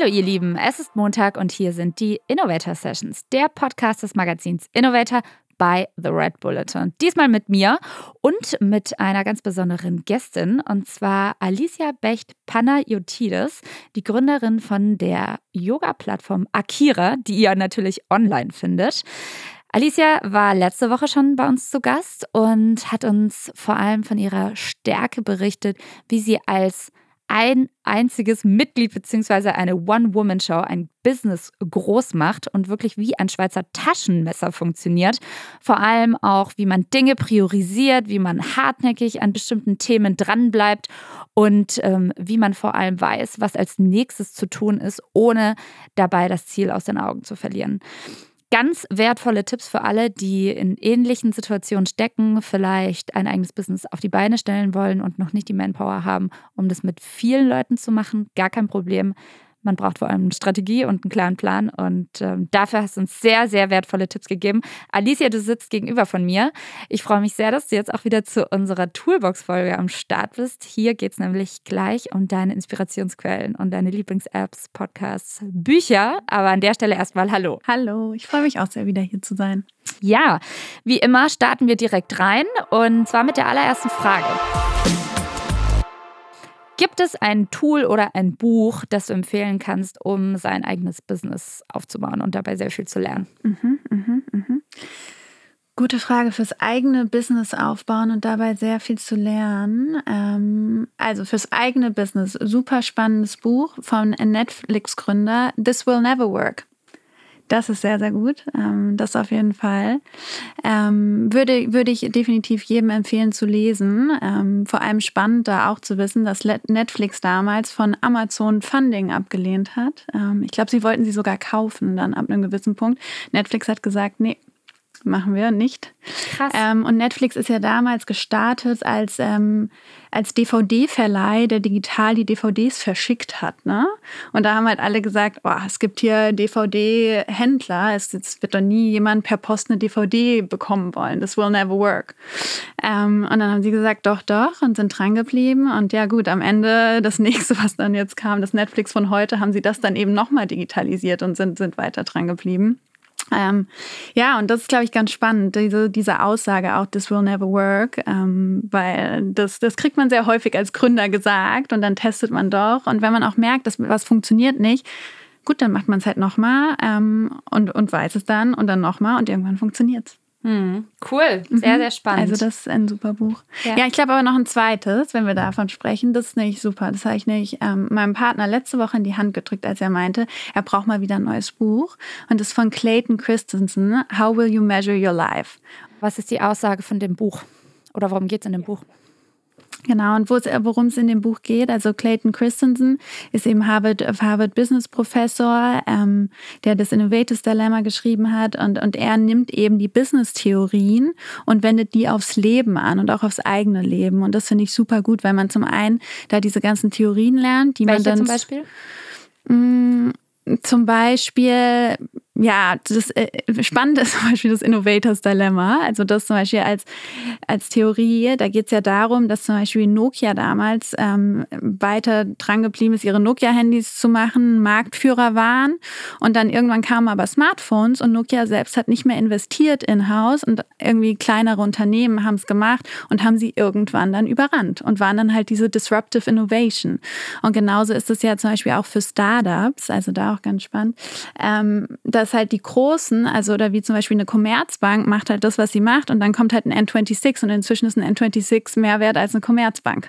Hallo ihr Lieben, es ist Montag und hier sind die Innovator Sessions, der Podcast des Magazins Innovator bei The Red Bulletin. Diesmal mit mir und mit einer ganz besonderen Gästin, und zwar Alicia Becht-Panayotidis, die Gründerin von der Yoga-Plattform Akira, die ihr natürlich online findet. Alicia war letzte Woche schon bei uns zu Gast und hat uns vor allem von ihrer Stärke berichtet, wie sie als ein einziges Mitglied bzw. eine One-Woman-Show ein Business groß macht und wirklich wie ein Schweizer Taschenmesser funktioniert. Vor allem auch, wie man Dinge priorisiert, wie man hartnäckig an bestimmten Themen dranbleibt und ähm, wie man vor allem weiß, was als nächstes zu tun ist, ohne dabei das Ziel aus den Augen zu verlieren. Ganz wertvolle Tipps für alle, die in ähnlichen Situationen stecken, vielleicht ein eigenes Business auf die Beine stellen wollen und noch nicht die Manpower haben, um das mit vielen Leuten zu machen. Gar kein Problem. Man braucht vor allem eine Strategie und einen klaren Plan. Und ähm, dafür hast du uns sehr, sehr wertvolle Tipps gegeben. Alicia, du sitzt gegenüber von mir. Ich freue mich sehr, dass du jetzt auch wieder zu unserer Toolbox-Folge am Start bist. Hier geht es nämlich gleich um deine Inspirationsquellen und deine Lieblings-Apps, Podcasts, Bücher. Aber an der Stelle erstmal Hallo. Hallo, ich freue mich auch sehr, wieder hier zu sein. Ja, wie immer starten wir direkt rein und zwar mit der allerersten Frage. Gibt es ein Tool oder ein Buch, das du empfehlen kannst, um sein eigenes Business aufzubauen und dabei sehr viel zu lernen? Mhm, mhm, mhm. Gute Frage fürs eigene Business aufbauen und dabei sehr viel zu lernen. Ähm, also fürs eigene Business, super spannendes Buch von Netflix-Gründer This Will Never Work. Das ist sehr, sehr gut. Ähm, das auf jeden Fall. Ähm, würde, würde ich definitiv jedem empfehlen zu lesen. Ähm, vor allem spannend da auch zu wissen, dass Netflix damals von Amazon Funding abgelehnt hat. Ich glaube, sie wollten sie sogar kaufen dann ab einem gewissen Punkt. Netflix hat gesagt, nee, machen wir nicht. Krass. Ähm, und Netflix ist ja damals gestartet als, ähm, als DVD-Verleih, der digital die DVDs verschickt hat. Ne? Und da haben halt alle gesagt, oh, es gibt hier DVD-Händler, es, es, wird doch nie jemand per Post eine DVD bekommen wollen. Das will never work. Ähm, und dann haben sie gesagt, doch, doch, und sind dran geblieben. Und ja gut, am Ende, das nächste, was dann jetzt kam, das Netflix von heute, haben sie das dann eben nochmal digitalisiert und sind, sind weiter dran geblieben. Ähm, ja, und das ist, glaube ich, ganz spannend, diese, diese Aussage auch, this will never work, ähm, weil das, das kriegt man sehr häufig als Gründer gesagt und dann testet man doch. Und wenn man auch merkt, dass was funktioniert nicht, gut, dann macht man es halt nochmal ähm, und, und weiß es dann und dann nochmal und irgendwann funktioniert es. Hm, cool, sehr, mhm. sehr spannend. Also das ist ein super Buch. Ja, ja ich glaube aber noch ein zweites, wenn wir davon sprechen. Das ist nicht super. Das habe ich nicht ähm, meinem Partner letzte Woche in die Hand gedrückt, als er meinte, er braucht mal wieder ein neues Buch. Und das ist von Clayton Christensen, How Will You Measure Your Life? Was ist die Aussage von dem Buch? Oder worum geht es in dem Buch? Genau, und worum es in dem Buch geht, also Clayton Christensen ist eben Harvard, Harvard Business Professor, ähm, der das Innovators Dilemma geschrieben hat und, und er nimmt eben die Business-Theorien und wendet die aufs Leben an und auch aufs eigene Leben. Und das finde ich super gut, weil man zum einen da diese ganzen Theorien lernt, die Welche man dann... zum Beispiel? Mh, mm, zum Beispiel ja, das äh, Spannende ist zum Beispiel das Innovators Dilemma. Also das zum Beispiel als, als Theorie, da geht es ja darum, dass zum Beispiel Nokia damals ähm, weiter dran geblieben ist, ihre Nokia-Handys zu machen, Marktführer waren. Und dann irgendwann kamen aber Smartphones und Nokia selbst hat nicht mehr investiert in-house und irgendwie kleinere Unternehmen haben es gemacht und haben sie irgendwann dann überrannt und waren dann halt diese Disruptive Innovation. Und genauso ist es ja zum Beispiel auch für Startups, also da auch ganz spannend, ähm, dass dass halt die Großen, also oder wie zum Beispiel eine Commerzbank, macht halt das, was sie macht und dann kommt halt ein N26 und inzwischen ist ein N26 mehr wert als eine Commerzbank.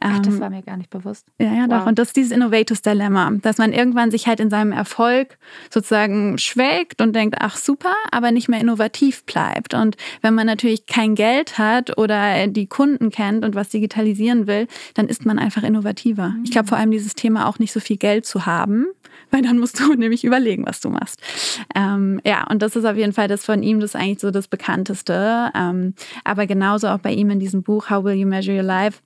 Ach, das ähm, war mir gar nicht bewusst. Ja, ja, wow. doch. Und das ist dieses Innovators Dilemma, dass man irgendwann sich halt in seinem Erfolg sozusagen schwelgt und denkt, ach super, aber nicht mehr innovativ bleibt. Und wenn man natürlich kein Geld hat oder die Kunden kennt und was digitalisieren will, dann ist man einfach innovativer. Mhm. Ich glaube vor allem dieses Thema auch nicht so viel Geld zu haben, weil dann musst du nämlich überlegen, was du machst. Ähm, ja, und das ist auf jeden Fall das von ihm, das ist eigentlich so das Bekannteste. Ähm, aber genauso auch bei ihm in diesem Buch How Will You Measure Your Life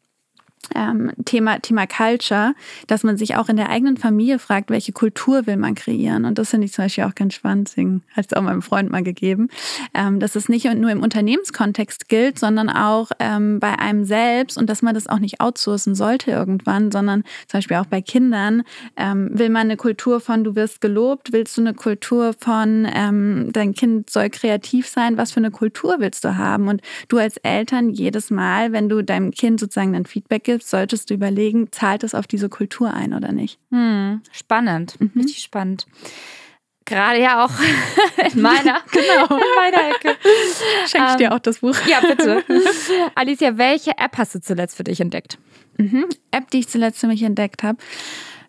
ähm, Thema, Thema Culture, dass man sich auch in der eigenen Familie fragt, welche Kultur will man kreieren. Und das finde ich zum Beispiel auch ganz spannend, deswegen hat es auch meinem Freund mal gegeben, ähm, dass es nicht nur im Unternehmenskontext gilt, sondern auch ähm, bei einem selbst und dass man das auch nicht outsourcen sollte irgendwann, sondern zum Beispiel auch bei Kindern. Ähm, will man eine Kultur von, du wirst gelobt, willst du eine Kultur von, ähm, dein Kind soll kreativ sein, was für eine Kultur willst du haben? Und du als Eltern jedes Mal, wenn du deinem Kind sozusagen ein Feedback gibst, solltest du überlegen, zahlt es auf diese Kultur ein oder nicht. Hm, spannend, mhm. richtig spannend. Gerade ja auch in meiner, genau. in meiner Ecke. Schenke ich dir ähm, auch das Buch. Ja, bitte. Alicia, welche App hast du zuletzt für dich entdeckt? Mhm. App, die ich zuletzt für mich entdeckt habe.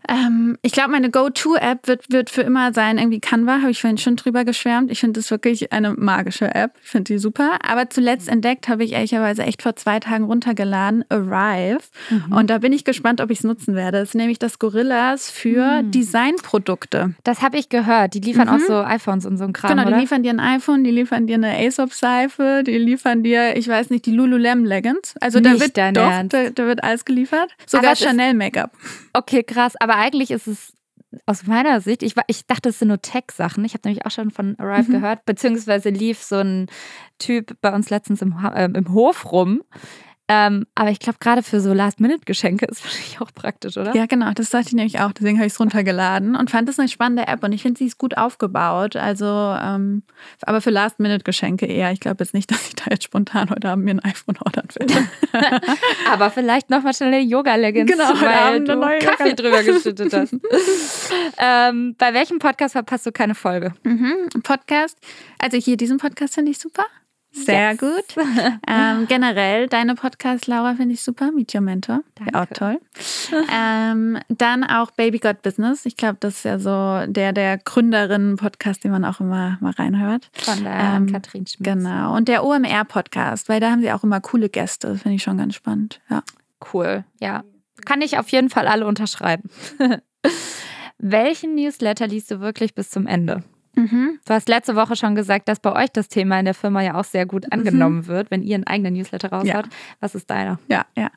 Ähm, ich glaube, meine Go-To-App wird, wird für immer sein, irgendwie Canva, habe ich vorhin schon drüber geschwärmt. Ich finde das wirklich eine magische App. Ich finde die super. Aber zuletzt entdeckt habe ich ehrlicherweise echt vor zwei Tagen runtergeladen, Arrive. Mhm. Und da bin ich gespannt, ob ich es nutzen werde. Das ist nämlich das Gorillas für mhm. Designprodukte. Das habe ich gehört. Die liefern mhm. auch so iPhones und so ein Kram. Genau, die oder? liefern dir ein iPhone, die liefern dir eine Aesop-Seife, die liefern dir, ich weiß nicht, die Lululemon Leggings. Also da wird, doch, da, da, wird alles geliefert. Sogar Chanel-Make-up. Okay, krass. Aber eigentlich ist es aus meiner Sicht, ich, ich dachte, es sind nur Tech-Sachen. Ich habe nämlich auch schon von Arrive mhm. gehört, beziehungsweise lief so ein Typ bei uns letztens im, äh, im Hof rum, ähm, aber ich glaube, gerade für so Last-Minute-Geschenke ist wahrscheinlich auch praktisch, oder? Ja, genau. Das dachte ich nämlich auch. Deswegen habe ich es runtergeladen und fand es eine spannende App. Und ich finde, sie ist gut aufgebaut. Also, ähm, aber für Last-Minute-Geschenke eher. Ich glaube jetzt nicht, dass ich da jetzt spontan heute Abend mir ein iPhone ordern will. aber vielleicht nochmal schnell eine Yoga-Leggings, genau, weil du Kaffee drüber geschüttet hast. ähm, bei welchem Podcast verpasst du keine Folge? Mhm, Podcast. Also hier diesen Podcast finde ich super. Sehr yes. gut. Ähm, generell deine Podcast, Laura, finde ich super. Meet Your Mentor. Danke. Auch toll. ähm, dann auch Baby Got Business. Ich glaube, das ist ja so der der Gründerinnen-Podcast, den man auch immer mal reinhört. Von der ähm, Katrin Schmidt. Genau. Und der OMR-Podcast, weil da haben sie auch immer coole Gäste. Das finde ich schon ganz spannend. Ja. Cool. Ja. Kann ich auf jeden Fall alle unterschreiben. Welchen Newsletter liest du wirklich bis zum Ende? Mhm. Du hast letzte Woche schon gesagt, dass bei euch das Thema in der Firma ja auch sehr gut mhm. angenommen mhm. wird, wenn ihr einen eigenen Newsletter raushaut. Ja. Was ist deiner? Ja, ja.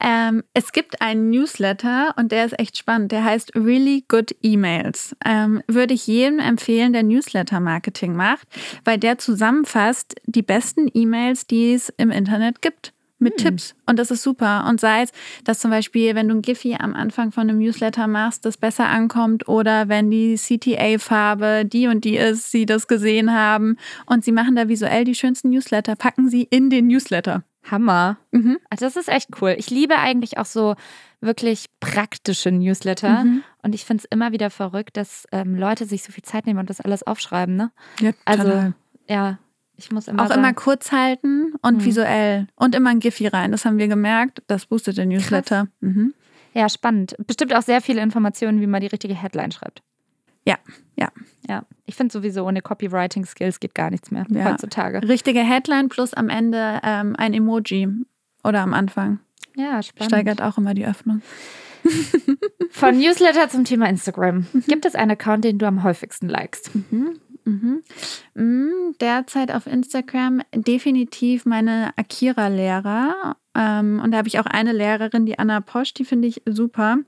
Ähm, es gibt einen Newsletter und der ist echt spannend. Der heißt Really Good Emails. Ähm, würde ich jedem empfehlen, der Newsletter-Marketing macht, weil der zusammenfasst die besten E-Mails, die es im Internet gibt mit hm. Tipps. Und das ist super. Und sei es, dass zum Beispiel, wenn du ein Giphy am Anfang von einem Newsletter machst, das besser ankommt oder wenn die CTA-Farbe die und die ist, sie das gesehen haben und sie machen da visuell die schönsten Newsletter, packen sie in den Newsletter. Hammer. Mhm. Also das ist echt cool. Ich liebe eigentlich auch so wirklich praktische Newsletter. Mhm. Und ich finde es immer wieder verrückt, dass ähm, Leute sich so viel Zeit nehmen und das alles aufschreiben. Ne? Ja, total. Also, ja, ich muss immer auch sagen, immer kurz halten und mhm. visuell und immer ein Giphy rein. Das haben wir gemerkt. Das boostet den Newsletter. Mhm. Ja, spannend. Bestimmt auch sehr viele Informationen, wie man die richtige Headline schreibt. Ja, ja. Ja, ich finde sowieso, ohne Copywriting-Skills geht gar nichts mehr ja. heutzutage. Richtige Headline plus am Ende ähm, ein Emoji oder am Anfang. Ja, spannend. Steigert auch immer die Öffnung. Von Newsletter zum Thema Instagram. Mhm. Gibt es einen Account, den du am häufigsten likest? Mhm. Mhm. Mm, derzeit auf Instagram definitiv meine Akira-Lehrer. Ähm, und da habe ich auch eine Lehrerin, die Anna Posch, die finde ich super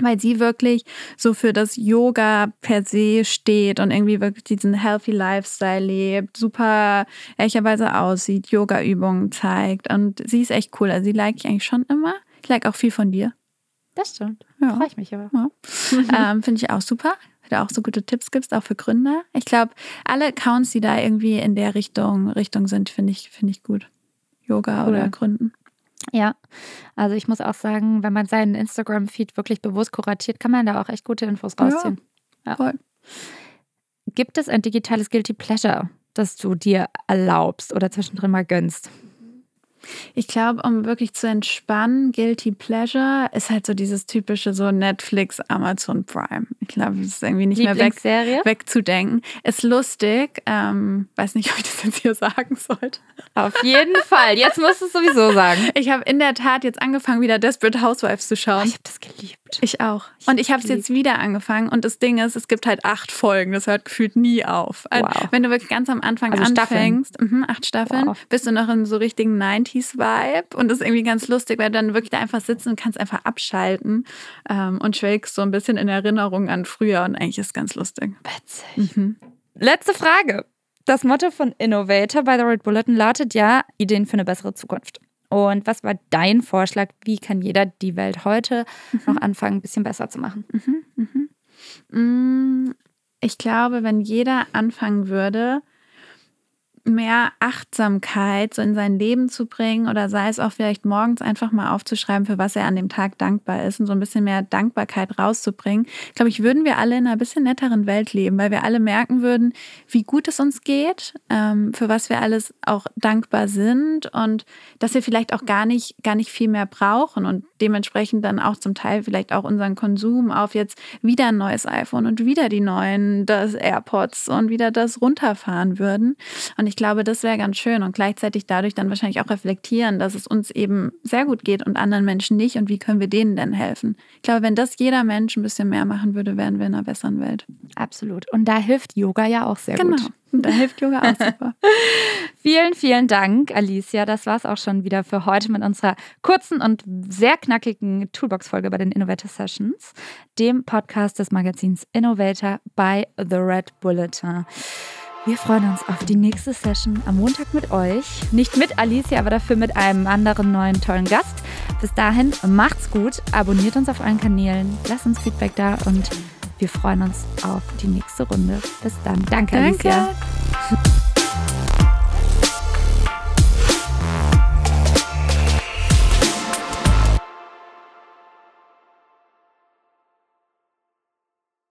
weil sie wirklich so für das Yoga per se steht und irgendwie wirklich diesen healthy Lifestyle lebt, super ehrlicherweise aussieht, Yoga-Übungen zeigt und sie ist echt cool. Also sie like ich eigentlich schon immer. Ich like auch viel von dir. Das stimmt. Ja. Freue ich mich aber. Ja. ähm, Finde ich auch super du auch so gute Tipps gibst, auch für Gründer. Ich glaube, alle Accounts, die da irgendwie in der Richtung, Richtung sind, finde ich, finde ich gut. Yoga cool. oder Gründen. Ja, also ich muss auch sagen, wenn man seinen Instagram-Feed wirklich bewusst kuratiert, kann man da auch echt gute Infos rausziehen. Ja, voll. Gibt es ein digitales Guilty Pleasure, das du dir erlaubst oder zwischendrin mal gönnst? Ich glaube, um wirklich zu entspannen, Guilty Pleasure ist halt so dieses typische so Netflix, Amazon Prime. Ich glaube, das ist irgendwie nicht mehr weg, wegzudenken. Ist lustig. Ähm, weiß nicht, ob ich das jetzt hier sagen sollte. Auf jeden Fall. Jetzt musst du es sowieso sagen. Ich habe in der Tat jetzt angefangen, wieder Desperate Housewives zu schauen. Oh, ich habe das geliebt. Ich auch. Und ich habe es jetzt wieder angefangen. Und das Ding ist, es gibt halt acht Folgen. Das hört gefühlt nie auf. Also, wow. Wenn du wirklich ganz am Anfang also anfängst, Staffeln. Mh, acht Staffeln, wow. bist du noch in so richtigen 90s-Vibe. Und das ist irgendwie ganz lustig, weil du dann wirklich da einfach sitzen und kannst einfach abschalten ähm, und schwelgst so ein bisschen in Erinnerung an früher. Und eigentlich ist es ganz lustig. Witzig. Mhm. Letzte Frage. Das Motto von Innovator bei The Red Bulletin lautet ja Ideen für eine bessere Zukunft. Und was war dein Vorschlag? Wie kann jeder die Welt heute mhm. noch anfangen, ein bisschen besser zu machen? Mhm, mhm. Mm, ich glaube, wenn jeder anfangen würde, mehr Achtsamkeit so in sein Leben zu bringen oder sei es auch vielleicht morgens einfach mal aufzuschreiben, für was er an dem Tag dankbar ist und so ein bisschen mehr Dankbarkeit rauszubringen, glaube ich, würden wir alle in einer bisschen netteren Welt leben, weil wir alle merken würden, wie gut es uns geht, ähm, für was wir alles auch dankbar sind und dass wir vielleicht auch gar nicht, gar nicht viel mehr brauchen und dementsprechend dann auch zum Teil vielleicht auch unseren Konsum auf jetzt wieder ein neues iPhone und wieder die neuen, das AirPods und wieder das runterfahren würden. Und ich glaube, das wäre ganz schön und gleichzeitig dadurch dann wahrscheinlich auch reflektieren, dass es uns eben sehr gut geht und anderen Menschen nicht und wie können wir denen denn helfen. Ich glaube, wenn das jeder Mensch ein bisschen mehr machen würde, wären wir in einer besseren Welt. Absolut. Und da hilft Yoga ja auch sehr genau. gut. Da hilft Yoga auch super. vielen, vielen Dank, Alicia. Das war es auch schon wieder für heute mit unserer kurzen und sehr knackigen Toolbox-Folge bei den Innovator Sessions, dem Podcast des Magazins Innovator bei The Red Bulletin. Wir freuen uns auf die nächste Session am Montag mit euch. Nicht mit Alicia, aber dafür mit einem anderen neuen tollen Gast. Bis dahin, macht's gut, abonniert uns auf allen Kanälen, lasst uns Feedback da und wir freuen uns auf die nächste Runde. Bis dann. Danke, Danke. Alicia.